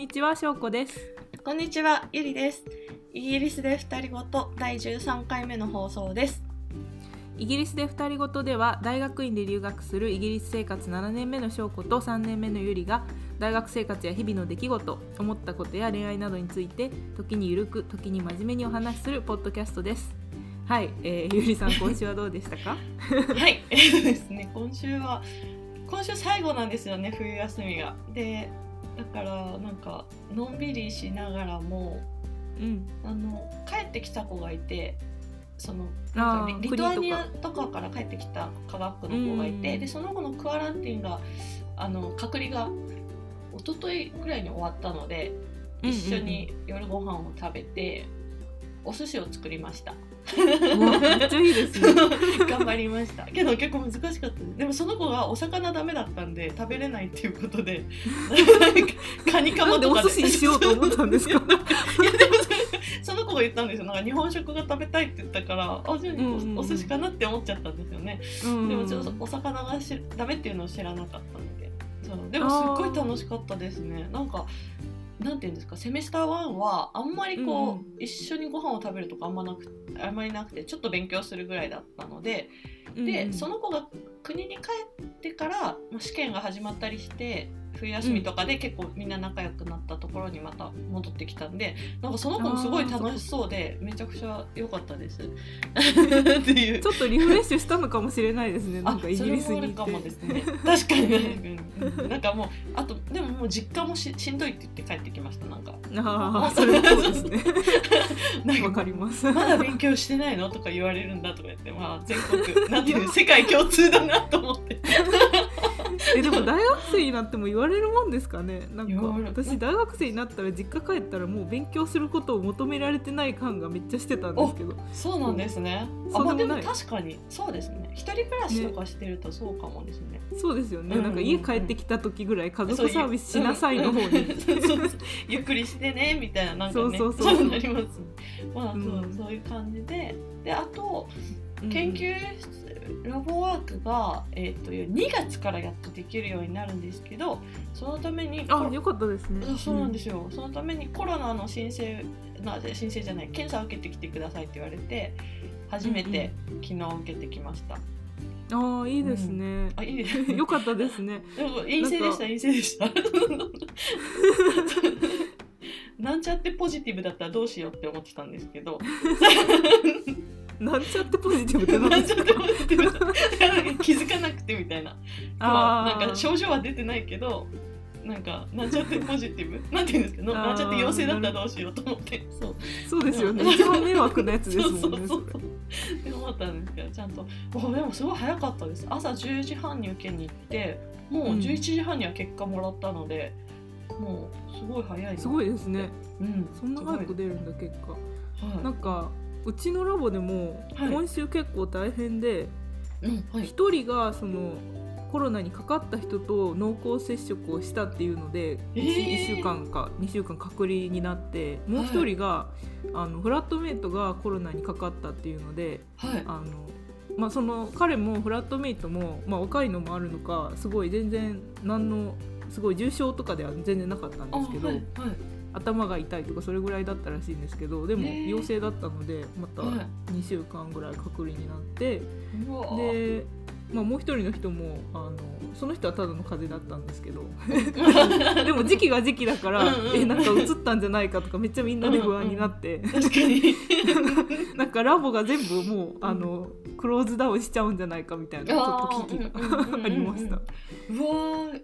にちは、しょうこです。こんにちは、ゆりです。イギリスで二人ごと第13回目の放送です。イギリスで二人ごとでは大学院で留学するイギリス生活7年目の翔子と3年目のゆりが大学生活や日々の出来事思ったことや恋愛などについて時にゆるく時に真面目にお話しするポッドキャストですはい、えー、ゆりさん今週はどうでしたか？はい、えっとですね、今週は今週最後なんですよね、冬休みが。で、だからなんかのんびりしながらもうん。あの帰ってきた子がいて。そのあなんーかリリトアニ国アとかから帰ってきた科学の子がいて、うんでその子のクアランティンがあの隔離が一昨日ぐらいに終わったので一緒に夜ご飯を食べて、お寿司を作りました。めっちゃいいですね。頑張りました。けど結構難しかったです。でもその子がお魚ダメだったんで食べれないっていうことで カニカマとか寿司にしようと思ったんですか？いやでもその子が言ったんですよ。なんか日本食が食べたいって言ったからあじゃあうんうんうんおお寿司かなって思っちゃったんですよね、うん。でもちょっとお魚がしダメっていうのを知らなかったので。そう。でもすっごい楽しかったですね。なんかなんていうんですか？セメスター1はあんまりこう、うん一緒にご飯を食べるとかあんまなくあんまりなくてちょっと勉強するぐらいだったのでで、うん。その子が国に帰ってから、まあ、試験が始まったりして冬休みとかで結構みんな仲良くなったところにまた戻ってきたんでなんかその子もすごい楽しそうでめちゃくちゃ良かったです。っていう。ちょっとリフレッシュしたのかもしれないですねなんかイそギリスに行かもね。確かに。ね、うんなんかもうあとでももう実家もししんどいって言って帰ってきましたなんか。ああそれもそうですね。わかります。まだ勉強してないの？とか言われるんだとか言ってまあ全国なんていうの世界共通だなと思って えでも大学生になっても言われるもんですかね？なんか私大学生になったら実家帰ったらもう勉強することを求められてない感がめっちゃしてたんですけど。そうなんですね。あまあでも確かに。そうですね。一人暮らしとかしてるとそうかもですね。そうですよね、うんうんうん。なんか家帰ってきた時ぐらい家族サービスしなさいの方に。ゆっくりしてねみたいななんかね。そうそうそう。なります。ねまあそう,、うん。そういう感じで。であとうん。研究室ラボワークが、えー、と2月からやっとできるようになるんですけどそのためにあよかったですね。そうなんですすよ、そのためにコロナの申請な申請じゃない検査を受けてきてくださいって言われて初めて昨日受けてきました、ああいいですね、あいいですね。よかったですね。でも陰性でした陰性でした。なんちゃってポジティブだったらどうしようって思ってたんですけどなんちゃってポジティブって何なんちゃってポジティブ。気づかなくてみたいな。あー。なんか症状は出てないけどなんかなんちゃってポジティブ？なんて言うんですか？なんちゃって陽性だったらどうしようと思って。そうそうですよね。一番迷惑なやつですもんね。そうそうそうって思ったんですけどちゃんとおでもすごい早かったです。朝10時半に受けに行ってもううん。11時半には結果もらったので、もうすごい早いなすごいですね。うん。そんな早くす出るんだ結果。はい。なんかうちのラボでもはい。今週結構大変でうんはい。一、人がそのコロナにかかった人と濃厚接触をしたっていうので、えー。1週間か2週間隔離になってもう一人が、あのフラットメイトがコロナにかかったっていうのではい。あの、まあ、その彼もフラットメイトも、まあ、若いのもあるのかすごい全然何のすごい重症とかでは全然なかったんあですけど、はい。はい頭が痛いとかそれぐらいだったらしいんですけどでも陽性だったのでまたはい2週間ぐらい隔離になってで、まあ、もう一人の人もあのその人はただの風邪だったんですけど。でも時期が時期だからうんうん。えなんか移ったんじゃないかとかめっちゃみんなで不安になって、確かに。なんかラボが全部もうあのクローズダウンしちゃうんじゃないかみたいなちょっと危機が ありました。うわ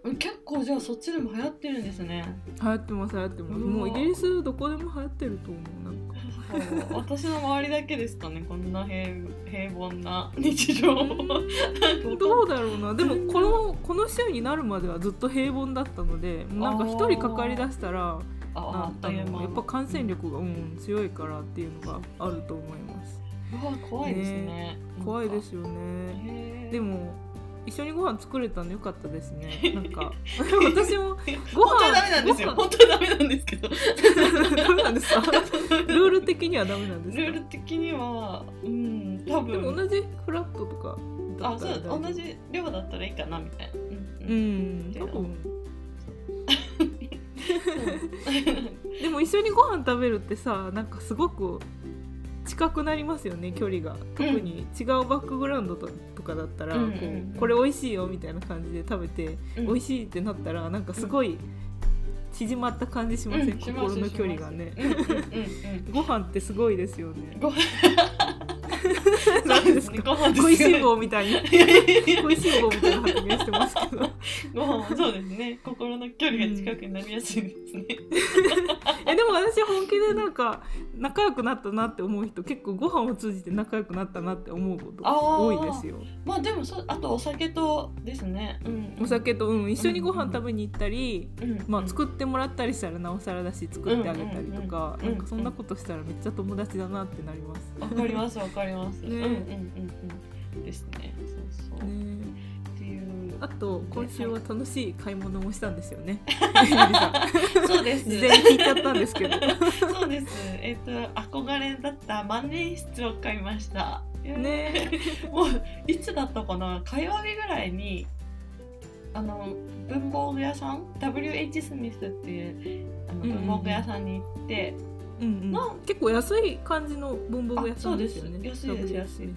ー結構じゃあそっちでも流行ってるんですね。流行ってます流行ってます。もうイギリスどこでも流行ってると思うなんか私の周りだけですかねこんな平平凡な日常どうだろうな。でもこのこの週になるまではずっと平凡だったのでなんか一人かかりだしたらああやっぱ感染力が、うん、強いからっていうのがあると思います。うわ怖いですね。怖いですよね。でも一緒にご飯作れたのよかったですね。なんか私もご本当はダメなんですよ。本当はダメなんですけど。ダメなんですか？ルール的にはダメなんですか？ルール的にはうん多でも分同じフラットとかだあそう同じ量だったらいいかなみたいな。ううん。ん多分。でも一緒にご飯食べるってさなんかすごく近くなりますよね距離が。特に違うバックグラウンドととかだったら、こうこれ美味しいよみたいな感じで食べて、うん。美味しいってなったらなんかすごい縮まった感じしません、心の距離がね。うんうんうん。ご飯ってすごいですよね。ご飯 何ですか？ご飯です食いしんよ坊みたいに。いやいやいや食いしん坊みたいな発言してますけど。ご飯もそうですね。心の距離が近くになりやすいですね、えでも私本気でなんか仲良くなったなって思う人結構ご飯を通じて仲良くなったなって思うこと多いですよ。まあでもそあとお酒とですね、うん、お酒と、うん、一緒にご飯食べに行ったり、うん。まあ、作ってもらったりしたらなおさらだし作ってあげたりとか、なん。かそん。なことしたらめっちゃ友達だなってなります。わかりますわかります、ね。うんうんうんうん。ですね。そうそう、ね。っていう。あと今週は楽しい買い物もしたんですよね。そうです。事前に聞いちゃったんですけど。そうです。えっ、と憧れだった万年筆を買いました。ね。もういつだったかな？火曜日ぐらいにあの文房具屋さん？WH スミスっていうあの文房具屋さんに行って、うんうんな、結構安い感じの文房具屋さんですよね。あそうです。安いです安い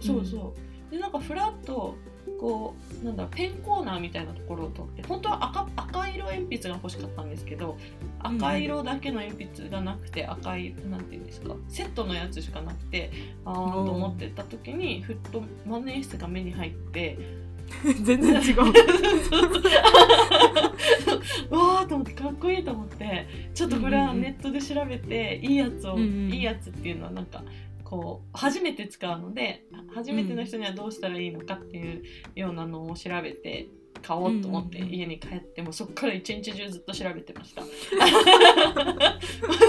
そうそう。でなんかフラッとこうなんだペンコーナーみたいなところを取って本当は赤赤色鉛筆が欲しかったんですけど赤色だけの鉛筆がなくて赤いなんていうんですかセットのやつしかなくてあーと思ってた時にふっと万年筆が目に入って 全然違う。わーと思ってかっこいいと思ってちょっとこれはネットで調べていいやつを、うんうんいいやつっていうのはなんかこう初めて使うので初めての人にはどうしたらいいのかっていうようなのを調べて買おうと思ってうんうんうん家に帰ってもうそこから一日中ずっと調べてました。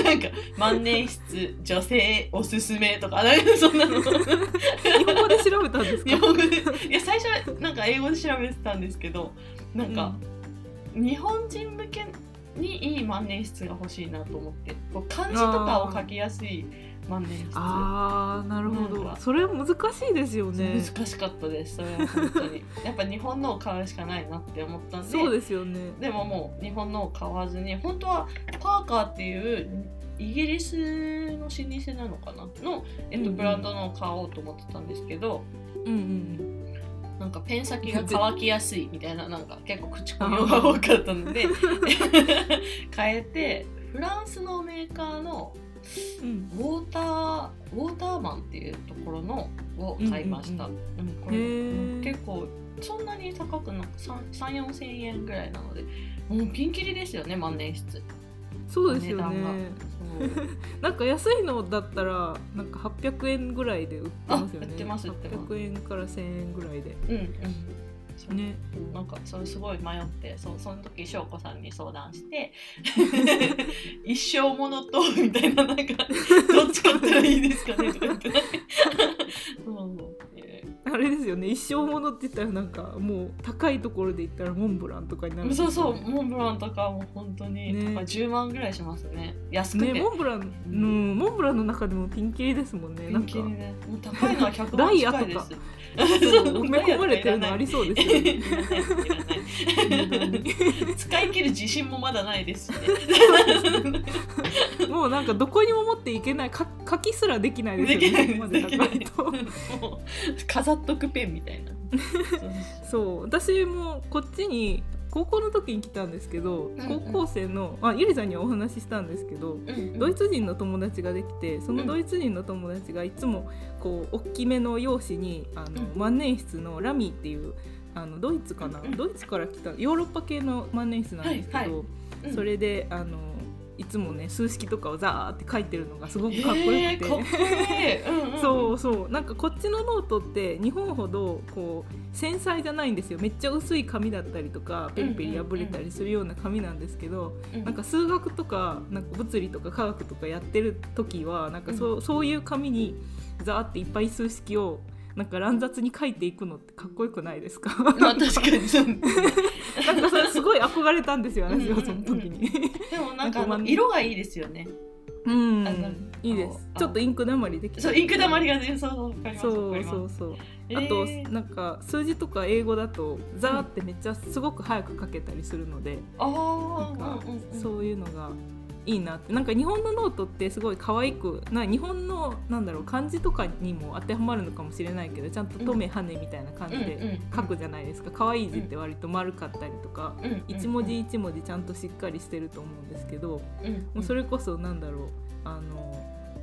なんか万年筆女性おすすめとかなんかそんなの。日本語で調べたんですか？日。本語で。いや最初はなんか英語で調べてたんですけどなんか、日本人向けにいい万年筆が欲しいなと思ってこう漢字とかを書きやすい万年筆。ああなるほど。それ難しいですよね。難しかったですそれは本当に。やっぱ日本のを買うしかないなって思ったんでそうですよね。でももう日本のを買わずに本当はパーカーっていうイギリスの老舗なのかな？の、えっと、うんうん。ブランドのを買おうと思ってたんですけど、うんうんなんかペン先が乾きやすいみたいななんか結構口コミが多かったので 変えてフランスのメーカーのうん。ウォーターウォーターマンっていうところのを買いました、うんこれへー。うん結構そんなに高くなく34千円ぐらいなのでもうピンキリですよね万年筆。そうですよね なんか安いのだったらなんか800円ぐらいで売ってますよね。あ売ってます売ってます。800円から1000円ぐらいで。うんうん。ね。なんかそれすごい迷ってそうその時翔子さんに相談して 一生ものとみたいななんか どっち買ったらいいですかねとか言って。そうえあれですよね。一生ものって言ったらなんかもう高いところで言ったらモンブランとかになるね。そうそうモンブランとかも本当に、ね。まあ、10万ぐらいしますね。安くて、ねモンブラン、うん、モンブランの中でもピンキリですもんね。ピなんかンキリねもう高いのは100ダ万近いです。埋め込まれてるのありそうですよね。使い切る自信もまだないですしね もうなんかどこにも持っていけないか書きすらできないですよねできないで高いと。飾っとくペンみたいな。そう。私もこっちに高校の時に来たんですけど、うん高校生のあゆりさんにはお話ししたんですけど、うんドイツ人の友達ができてそのドイツ人の友達がいつもこう大きめの用紙にあの、うん。万年筆のラミーっていうあのドイツかな、うんうん。ドイツから来たヨーロッパ系の万年筆なんですけど、はいはい。うん。それであのいつもね数式とかをザーって書いてるのがすごくかっこよくて。えーかっこいい、うんうん、そうそうなんかこっちのノートって日本ほどこう繊細じゃないんですよ。めっちゃ薄い紙だったりとかペリペリ破れたりするような紙なんですけど、うん、なんか数学とかなんか物理とか化学とかやってる時はなんかそう,、そういう紙にザーっていっぱい数式をなんか乱雑に書いていくのってかっこよくないですか？まあ確かに なんかそれすごい憧れたんですよ私はその時に。でもなんか色がいいですよね。うん。いいです。青ちょっとインクだまりできた。そうインクだまりがねそうそうそうそうそう。えあとーなんか数字とか英語だとザーってめっちゃすごく早く書けたりするので。あなんーかうんうんうん。そういうのがいいなって。なんか日本のノートってすごい可愛くな日本のなんだろう漢字とかにも当てはまるのかもしれないけどちゃんと「とめはね」みたいな感じで書くじゃないですか。可愛い字って割と丸かったりとか一文字一文字ちゃんとしっかりしてると思うんですけどもうそれこそなんだろうあの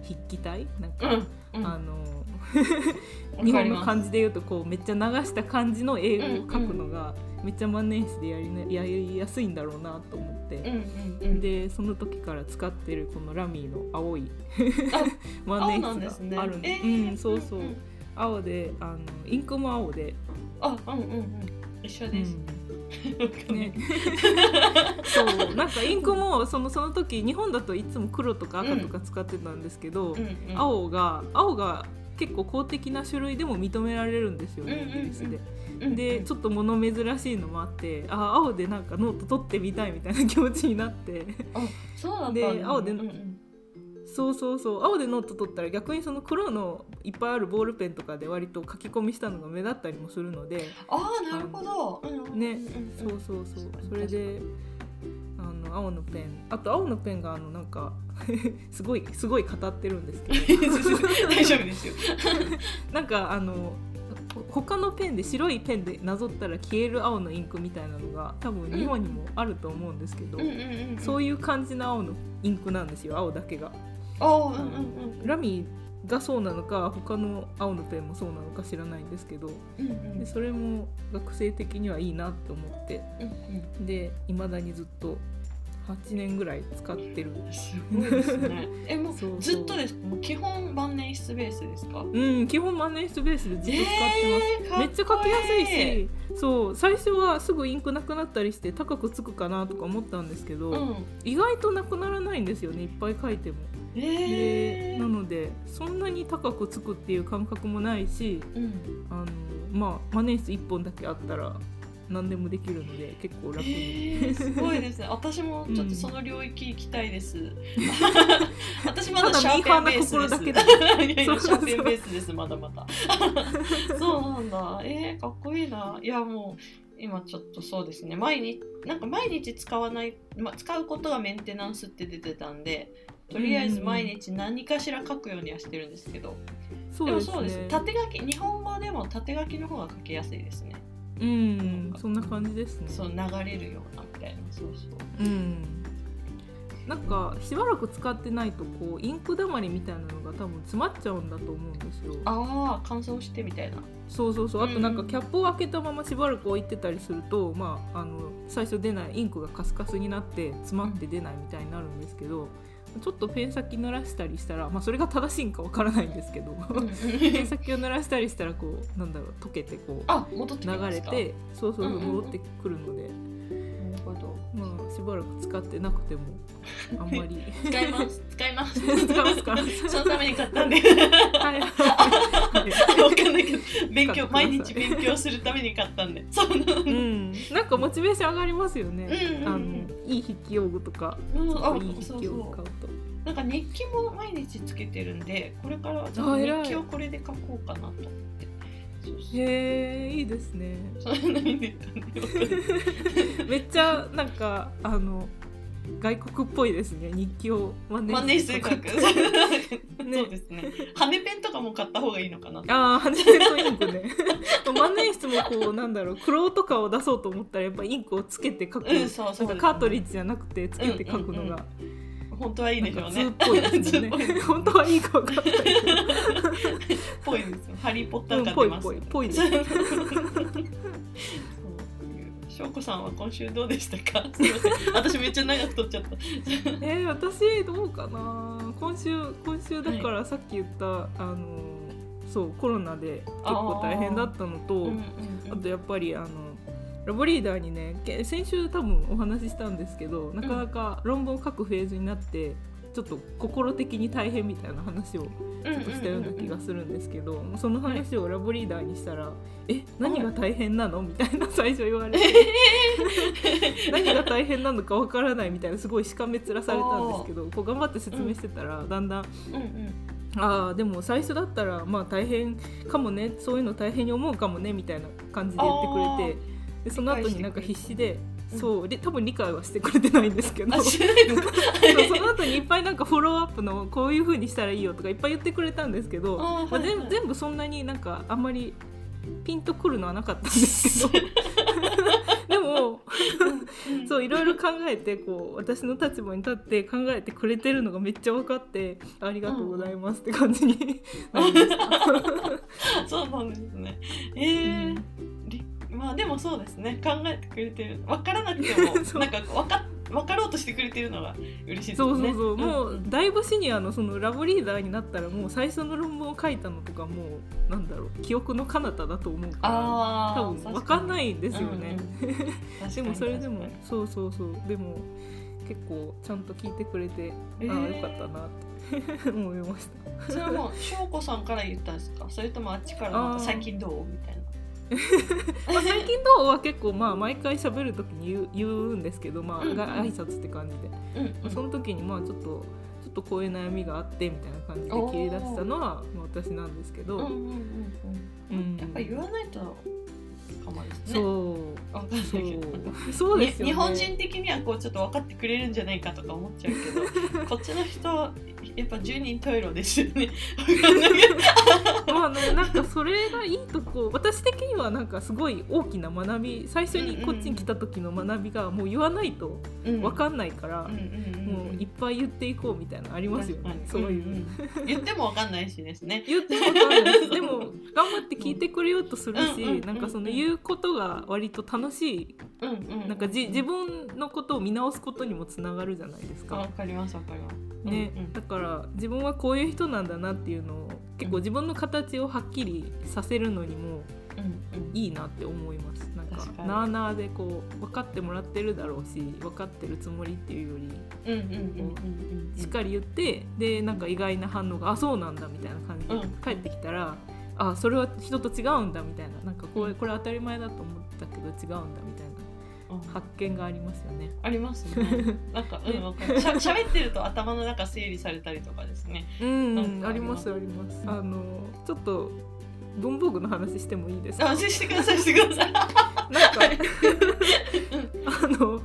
筆記体？なんか、あのわ 日本の漢字で言うとこうめっちゃ流した漢字の英語を書くのがめっちゃ万年筆でやり,、ね、やりやすいんだろうなと思って。うんうんうん。でその時から使ってるこのラミーの青いあ 万年筆があるんで、えーうんそうそう、んん。青であのインクも青で、あうんうんうん。一緒です、うん。ね、そう。なんかインクもそのその時日本だといつも黒とか赤とか使ってたんですけど、うんうん。青が青が結構公的な種類でも認められるんですよね、イギリスで。うんでちょっと物珍しいのもあってあ青でなんかノート取ってみたいみたいな気持ちになって。あそうだったんだ。で青でうんうんそうそうそう。青でノート取ったら逆にその黒のいっぱいあるボールペンとかで割と書き込みしたのが目立ったりもするので。ああなるほど、うんねうんうん。そうそうそう。それであの青のペン。あと青のペンがあのなんか すごいすごい語ってるんですけど。大丈夫ですよ。なんかあのほ他のペンで白いペンでなぞったら消える青のインクみたいなのが多分日本にもあると思うんですけど、そういう感じの青のインクなんですよ青だけが。うんうんうん。ラミがそうなのか他の青のペンもそうなのか知らないんですけどうんうん。でそれも学生的にはいいなって思ってうんでいまだにずっと8年ぐらい使ってる。うんすごいですね。えもうそうずっとですもう基本万年筆ベースですか？うん基本万年筆ベースでずっと使ってます、えーめっちゃ書きやすいしそう最初はすぐインクなくなったりして高くつくかなとか思ったんですけど、うん。意外となくならないんですよねいっぱい書いても。えーでなのでそんなに高くつくっていう感覚もないしうんあのまあ万年筆1本だけあったら何でもできるので結構楽に、えー、すごいですね。私もちょっとその領域行きたいです。私まただだシャーペンベースです。だけだいやいやシそうそうそうャーペンベースですまだまだ。そうなんだ。えー、かっこいいな。いやもう今ちょっとそうですね。毎日なんか毎日使わない、まあ、使うことがメンテナンスって出てたんで。とりあえず毎日何かしら書くようにはしてるんですけど、そうですでもそうです。ね縦書き日本語でも縦書きの方が書きやすいですね。うん。そんな感じですね。そう流れるようなみたいな。そうそう。うん。なんかしばらく使ってないとこうインクだまりみたいなのが多分詰まっちゃうんだと思うんですよ。ああ乾燥してみたいな。そうそうそう。あとなんかうんキャップを開けたまましばらく置いてたりすると、まあ、あの最初出ないインクがカスカスになって詰まって出ないみたいになるんですけど、ちょっとペン先濡らしたりしたら、まあ、それが正しいんかわからないんですけどペン先を濡らしたりしたらこうなんだろう溶けてこう流れてそうそう戻ってくるので、なるほど。まあしばらく使ってなくてもあんまり。使います。使います。使いますか？そのために買ったんで。はい。は いわかんないけど勉強毎日勉強するために買ったんで。そううん、なんかモチベーション上がりますよね、うんうんうん。あのいい筆記用具とかうんあいい筆記用具買うと。なんか日記も毎日つけてるんでこれからはちょっとあ偉い。日記をこれで書こうかなと思って。へえいいですね。めっちゃなんかあの外国っぽいですね。日記を万万年筆書く。ね。そうですね。羽ペンとかも買った方がいいのかな。とああ羽ペンとインクね。万年筆もこうなんだろう黒とかを出そうと思ったらやっぱインクをつけて書く、うんそうそうなんかカートリッジじゃなくてつけて書くのが、本当はいいでしょうね。なんか図っぽいですもんね。図っぽい。本当はいいか分かんない。け どぽいですよ。ハリーポッタうんー感出ますよ。ぽいぽいぽいしょうこさんは今週どうでしたか？すみません。私めっちゃ長く撮っちゃった。えー、私どうかな？今週今週だからさっき言った、あのそうコロナで結構大変だったのとあとやっぱりあのラボリーダーにねけ先週多分お話ししたんですけどなかなか論文を書くフェーズになってちょっと心的に大変みたいな話をちょっとしたような気がするんですけど、その話をラボリーダーにしたら「え何が大変なの?」みたいな最初言われて。何が大変なのかわからないみたいなすごいしかめ面されたんですけどこう頑張って説明してたら、だんだんうんうん。ああでも最初だったらまあ大変かもね。そういうの大変に思うかもねみたいな感じで言ってくれてでその後になんか必死で。うん。そう。で多分理解はしてくれてないんですけど。その後にいっぱいなんかフォローアップのこういう風にしたらいいよとかいっぱい言ってくれたんですけど、まあ、全全部そんなになんかあんまりピンとくるのはなかったんですけど。でもうんそういろいろ考えてこう私の立場に立って考えてくれてるのがめっちゃ分かってありがとうございますって感じになりました。そうなんですね。えまあでもそうですね。考えてくれてる。分からなくても なんか分か分かろうとしてくれてるのが嬉しいですね。そうそうそう、もん。うだいぶシニアのそのラボリーダーになったらもう最初の論文を書いたのとかもうなんだろう記憶の彼方だと思うから多分分かんないんですよね、うんうん。でもそれでもそうそうそう。でも結構ちゃんと聞いてくれて、えー。ああよかったなって 思いました。それはもう翔子さんから言ったんですか？それともあっちからなんか最近どう？みたいな。まあ最近どうは結構まあ毎回喋る時に言う言うんですけどまあ、が挨拶って感じで、うんうん。その時にまあちょっとちょっとこういう悩みがあってみたいな感じで切り出したのはまあ私なんですけど、うんやっぱ言わないとかもですね。そう。そ。う。そうですよね。に日本人的にはこうちょっと分かってくれるんじゃないかとか思っちゃうけど こっちの人はやっぱ十人十色ですよね。まあでもなんかそれがいいとこ私的にはなんかすごい大きな学び最初にこっちに来た時の学びがもう言わないとうん。分かんないから、もういっぱい言っていこうみたいなのありますよねそういう、んん言っても分かんないしですね。言っても分かんないです。でも頑張って聞いてくれようとするし、なんかその言うことが割と楽しい。うんうん。なんかじ自分のことを見直すことにもつながるじゃないですか。わ。かりますわかります。ね。うんうん。だから自分はこういう人なんだなっていうのを結構自分の形をはっきりさせるのにもいいなって思います。なんかなあなあでこう分かってもらってるだろうし分かってるつもりっていうよりしっかり言ってでなんか意外な反応が「あそうなんだ」みたいな感じでうん。帰ってきたら「あそれは人と違うんだ」みたいな。なんかこれこれ当たり前だと思ったけど違うんだみたいうんな発見がありますよね。ありますね。なんか、うん、わかる。しゃ、喋ってると頭の中整理されたりとかですね。うん、あります？あります。うんあのちょっと文房具の話してもいいですか？あ、してください、してください。なんかあの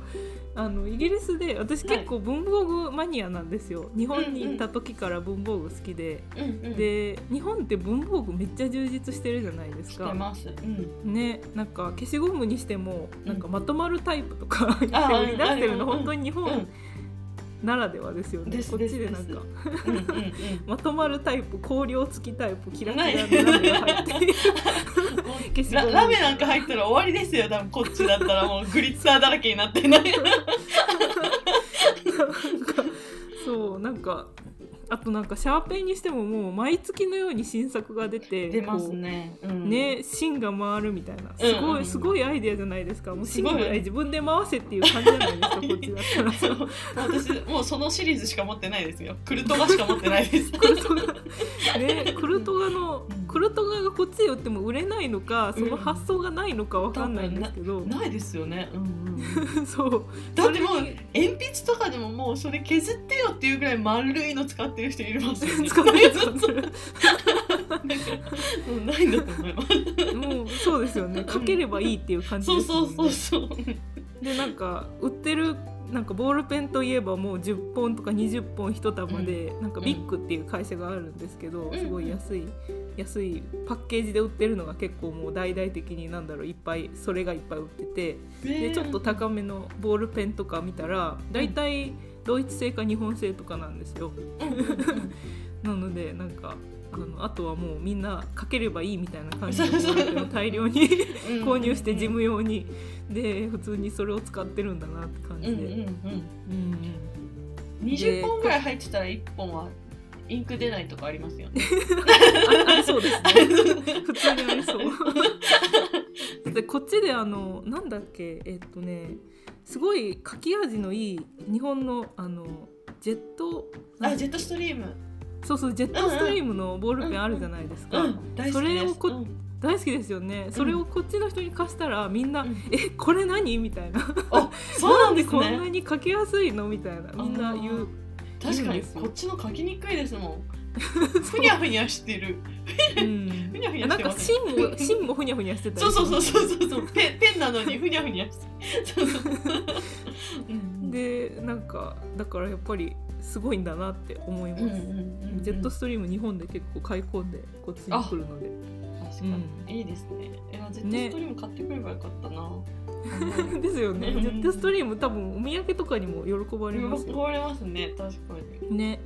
あのイギリスで私結構文房具マニアなんですよ。日本に行った時から文房具好きで、うんうん。で日本って文房具めっちゃ充実してるじゃないですか。うん。ね、なんか消しゴムにしてもなんかまとまるタイプとか売り 出してるのうん。本当に日うん。本ならではですよね、こっちでなんか。まとまるタイプ香料付きタイプキラキラのラメが入って。ララメなんか入ったら終わりですよ。多分こっちだったらもうグリッターだらけになってない なんかそうなんかあとなんかシャーペンにしてももう毎月のように新作が出て出ますね、うん、ね芯が回るみたいな。すうん。うんうんごいすごいアイデアじゃないですか。もう芯ぐらい自分で回せっていう感じじゃないですかこっちだったら私もうそのシリーズしか持ってないですよ。クルトガしか持ってないです。クルトガ。ねクルトガのうんクルトガがこっちで売っても売れないのかその発想がないのかわかんないんですけど、ないですよね、うんうん、そう。だってもう鉛筆とかでももうそれ削ってよっていうぐらい丸いの使ってる人いますよね。使ってるずっとだからうんないんだと思いますもうそうですよね。かければいいっていう感じそうそうそうそう。でなんか売ってるなんかボールペンといえばもう10本とか20本一束で、なんかビッグっていう会社があるんですけど、うん。すごい安い安いパッケージで売ってるのが結構もう大々的になんだろういっぱいそれがいっぱい売ってて。でちょっと高めのボールペンとか見たら大体ドイツ製か日本製とかなんですよ。なのでなんかあのあとはもうみんなかければいいみたいな感じで大量に購入して事務用に。で普通にそれを使ってるんだなって感じで。うんうんうん。うん20本ぐらい入ってたら1本はインク出ないとかありますよね。あそうですね。普通にありそう。でこっちであのなんだっけ？えっとねすごい書き味のいい日本のあのジェットあジェットストリーム。そうそうジェットストリームのボールペンあるじゃないですか、うん大好きです。それをこうん。大好きですよね。それをこっちの人に貸したらみんな「うん。えこれ何?」みたいな。あそうなんです こんなねに書きやすいの？みたいな。みんな言う確かにこっちの書きにくいですもん ふにゃふにゃしてる。うん。ふにゃふにゃなんかしてます。ね芯も芯もふにゃふにゃしてたり。そうそうそうそうそう。ペンペンなのにふにゃふにゃして。そうそうう。ん でなんかだからやっぱりすごいんだなって思います、うんうんうんうん。ジェットストリーム日本で結構買い込んでこっちに来るので。確かに、いいですね。いやジェットストリーム買ってくればよかったな、ですよね。うん。ジェットストリーム多分お土産とかにも喜ばれますよ。喜ばれますね。確かに。ね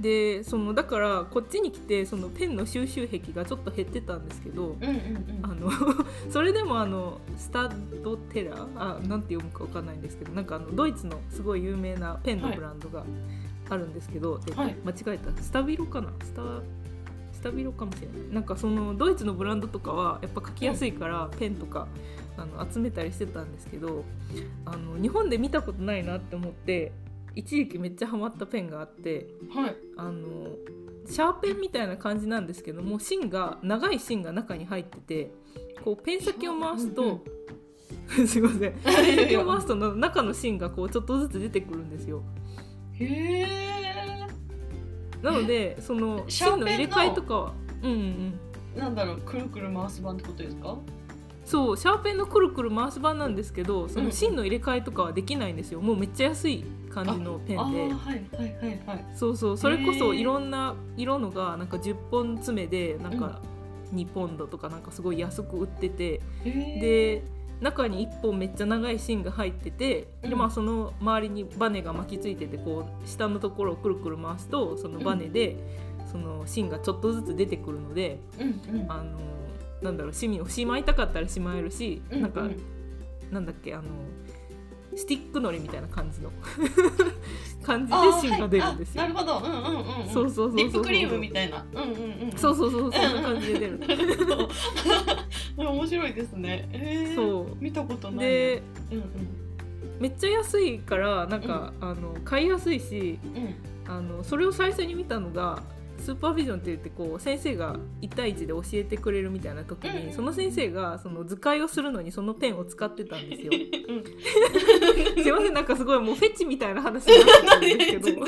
でそのだからこっちに来てそのペンの収集癖がちょっと減ってたんですけどうんうんうん。あの それでもあのスタドテラあなんて読むかわかんないんですけどなんかあのドイツのすごい有名なペンのブランドがあるんですけど、ではい。間違えた。スタビロかな？スタスタビロかもしれない。なんかそのドイツのブランドとかはやっぱ書きやすいからペンとかあの集めたりしてたんですけどあの日本で見たことないなって思って一時期めっちゃハマったペンがあってはい。あのシャーペンみたいな感じなんですけども芯が長い芯が中に入っててこうペン先を回すと、すいません。ペン先を回すとの中の芯がこうちょっとずつ出てくるんですよ。へえなのでその芯の入れ替えとかはうんうんうん。なんだろうくるくる回す版ってことですか？そうシャーペンのくるくる回す版なんですけどその芯の入れ替えとかはできないんですよ。もうめっちゃ安い感じのペンで。はいはいそうそうそれこそいろんな色のがなんか10本詰めでなんか2ポンドとかなんかすごい安く売ってて。で中に1本めっちゃ長い芯が入っててで、うん。まあ、その周りにバネが巻きついててこう下のところをくるくる回すとそのバネでその芯がちょっとずつ出てくるのでうんうん。あのなんだろう芯をしまいたかったらしまえるし、うんなんかなんだっけあのスティックのりみたいな感じの。感じで芯が出るんですよ。はい。あなるほど。うんうんうんうん。そうそうそうそうリップクリームみたいな。うんうんうん。そうそうそうそんな感じで出る。面白いですね。えー、そう。見たことない。でうんうん。めっちゃ安いからなんか、あの買いやすいしうん。あのそれを最初に見たのがスーパービジョンって言ってこう先生が1対1で教えてくれるみたいな時に、うんその先生がその図解をするのにそのペンを使ってたんですよ。うんすいませんなんかすごいもうフェチみたいな話になってたんですけど。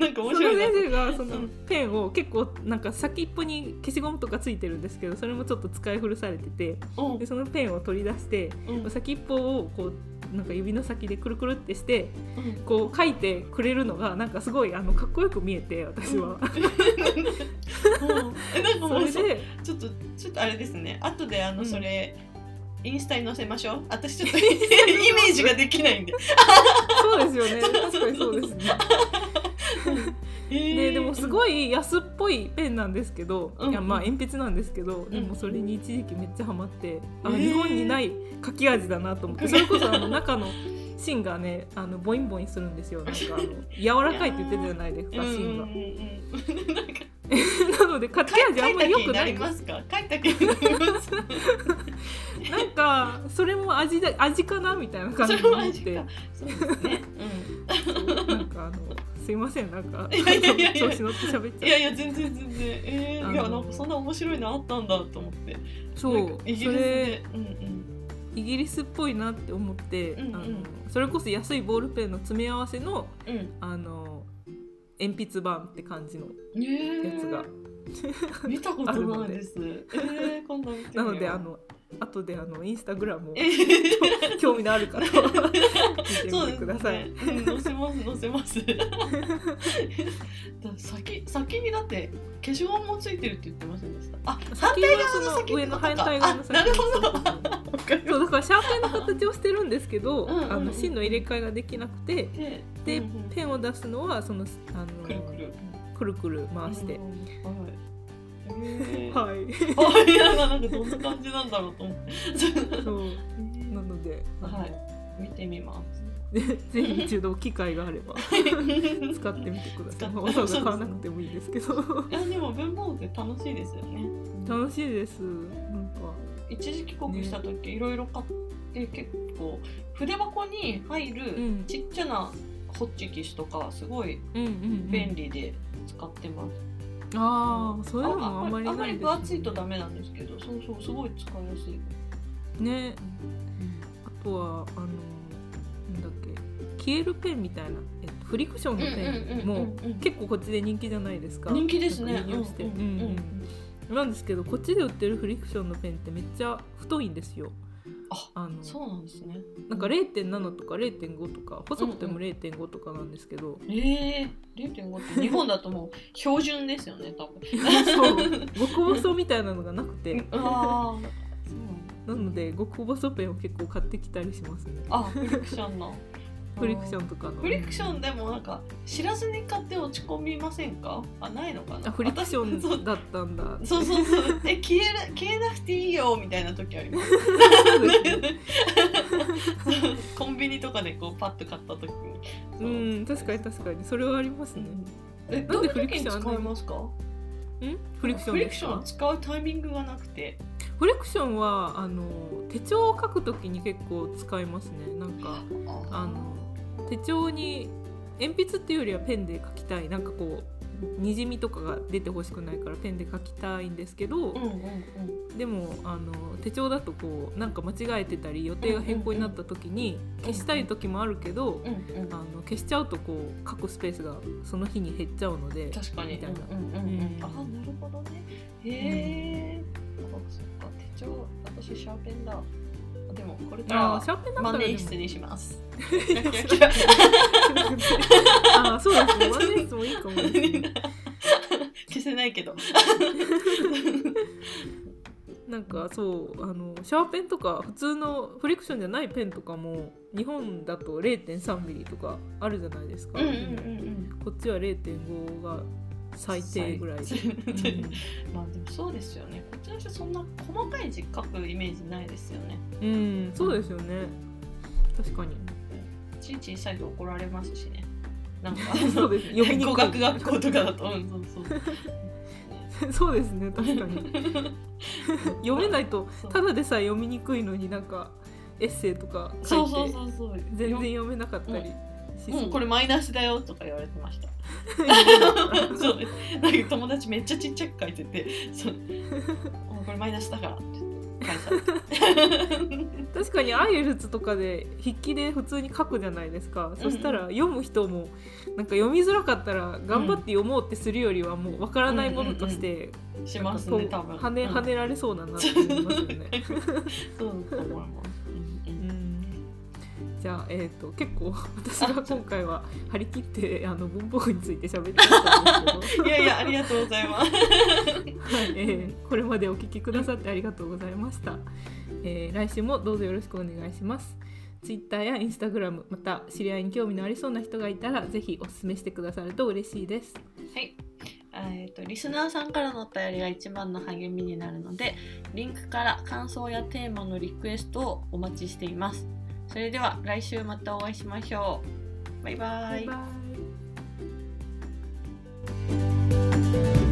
なんか面その白いな先生がそのうん。ペンを結構なんか先っぽに消しゴムとかついてるんですけどそれもちょっと使い古されててうん。でそのペンを取り出してうん。先っぽをこうなんか指の先でくるくるってしてうん。こう書いてくれるのがなんかすごいあのかっこよく見えて私は。うん。えなんかそもうそれでちょっとちょっとあれですね。後であのうん。それ、インスタに載せましょう。私ちょっと イメージができないんで、そうですよね。確かにそうですね。えー。ででもすごい安っぽいペンなんですけど、うんいやまあ鉛筆なんですけど、でうん。もそれに一時期めっちゃハマって、あえー。日本にない書き味だなと思って それこそあの中の芯がねあのボインボインするんですよ。なんかあの 柔らかいって言ってたじゃないですかうんうん芯がうん。うん。なので書き味あんまり良くない。書いた気になりますか？書いた気になります なんかそれも味だ味かなみたいな感じそで思ってすん。かあのすいません。なんか 調子乗って喋っうん、ちゃいやいや全然全然。えー、いやなんかそんな面白いのあったんだと思って。そう。かイギリスで。うんうん。イギリスっぽいなって思って、うんうん。あのそれこそ安いボールペンの詰め合わせのうん。あの鉛筆版って感じのやつが、見たことないです。えー、今度なのであの後であのインスタグラムをえー 興味のある方は 見てみてください。ね。うん、載せます載せます。だ先先にだって消しゴムもついてるって言ってませんでした？あ反先対は側の先上の反対側の先あなるほど。そうだからシャーペンの形をしてるんですけど、うんうんうん。あの芯の入れ替えができなくてでで、うんうんペンを出すのはそのあのくるくる。くるくる回して、うん。はいえー。はい。あいやなんかどんな感じなんだろうと思って。そう。なので、はい。見てみます。でぜひ一度機会があれば 使ってみてください。わざわざ買わなくてもいいですけど。いやでも文房具楽しいですよね。楽しいです。なんか。一時帰国した時いろいろ買って結構筆箱に入るうん。ちっちゃなホッチキスとかすごいうんうんうん。便利で、使ってますああそういうのもあんまりあんまり分厚いとダメなんですけどそうそうすごい使いやすい、ね。あとはあのなんだっけ消えるペンみたいな、えっと、フリクションのペンも結構こっちで人気じゃないですか。人気ですね。なんですけどこっちで売ってるフリクションのペンってめっちゃ太いんですよああのそうなんですね。なんか0.7とか0.5とか細くても0.5とかなんですけど、ええー、0.5って日本だともう標準ですよね多分。そう。極細みたいなのがなくて。ああそうなので極細ペンを結構買ってきたりしますね。あフリクションのフリクションとかの。フリクションでもなんか知らずに買って落ち込みませんか？あないのかな？あフリクションだったんだ。そうそうそう。え消えな消えなくていいよみたいな時あります。コンビニとかでこうパッと買った時に。うん確かに確かに。それはありますね、えなんでフリクション使いますか？ん？フリクションフリクション使うタイミングがなくて。フリクションはあの手帳を書くときに結構使いますね。なんかあの手帳に鉛筆っていうよりはペンで書きたい。なんかこうにじみとかが出てほしくないからペンで書きたいんですけど、うんうんうん。でもあの手帳だとこうなんか間違えてたり予定が変更になった時に消したい時もあるけど、うんうん。あの消しちゃうとこう書くスペースがその日に減っちゃうので確かに。みたいな。うんうんうんうん。うん。あなるほどね。へえ、あそっか。手帳私シャーペンだ。あでもこれからは万年筆にします。あーそうですね万年筆もいいかもね消せないけどなんかそうあのシャーペンとか普通のフリクションじゃないペンとかも日本だと0.3ミリとかあるじゃないですか、こっちは0.5が最低ぐらい。で、最うん。まあでもそうですよね。こっちの人そんな細かい字書くイメージないですよね。うん、そうですよね。確かに。ちいち小さいと怒られますしね。なんか。そうです。読みに語学学校とかだと。うんそうそうそう。ですね。確かに。読めないとただでさえ読みにくいのになんかエッセイとか書いて全然読めなかったりう、うん、これマイナスだよとか言われてました。そう。なんか友達めっちゃちっちゃく書いてて、そう。これマイナスだからって言って返されて。確かにアイエルツとかで筆記で普通に書くじゃないですか、そしたら読む人もなんか読みづらかったら頑張って読もうってするよりはもうわからないものとしてしますね、多分。跳ねうん跳ねられそうだなって思いますよね。そうだと思います。じゃあ、えー、と結構私が今回は張り切ってあの文房具について喋ってきたんですけど。いやいや、ありがとうございます。はいえーこれまでお聞きくださってありがとうございました、えー来週もどうぞよろしくお願いします。Twitter や Instagram また知り合いに興味のありそうな人がいたらぜひお勧めしてくださると嬉しいです。はい。えっとリスナーさんからのお便りが一番の励みになるのでリンクから感想やテーマのリクエストをお待ちしていますそれでは来週またお会いしましょう。バイバイ。バイバ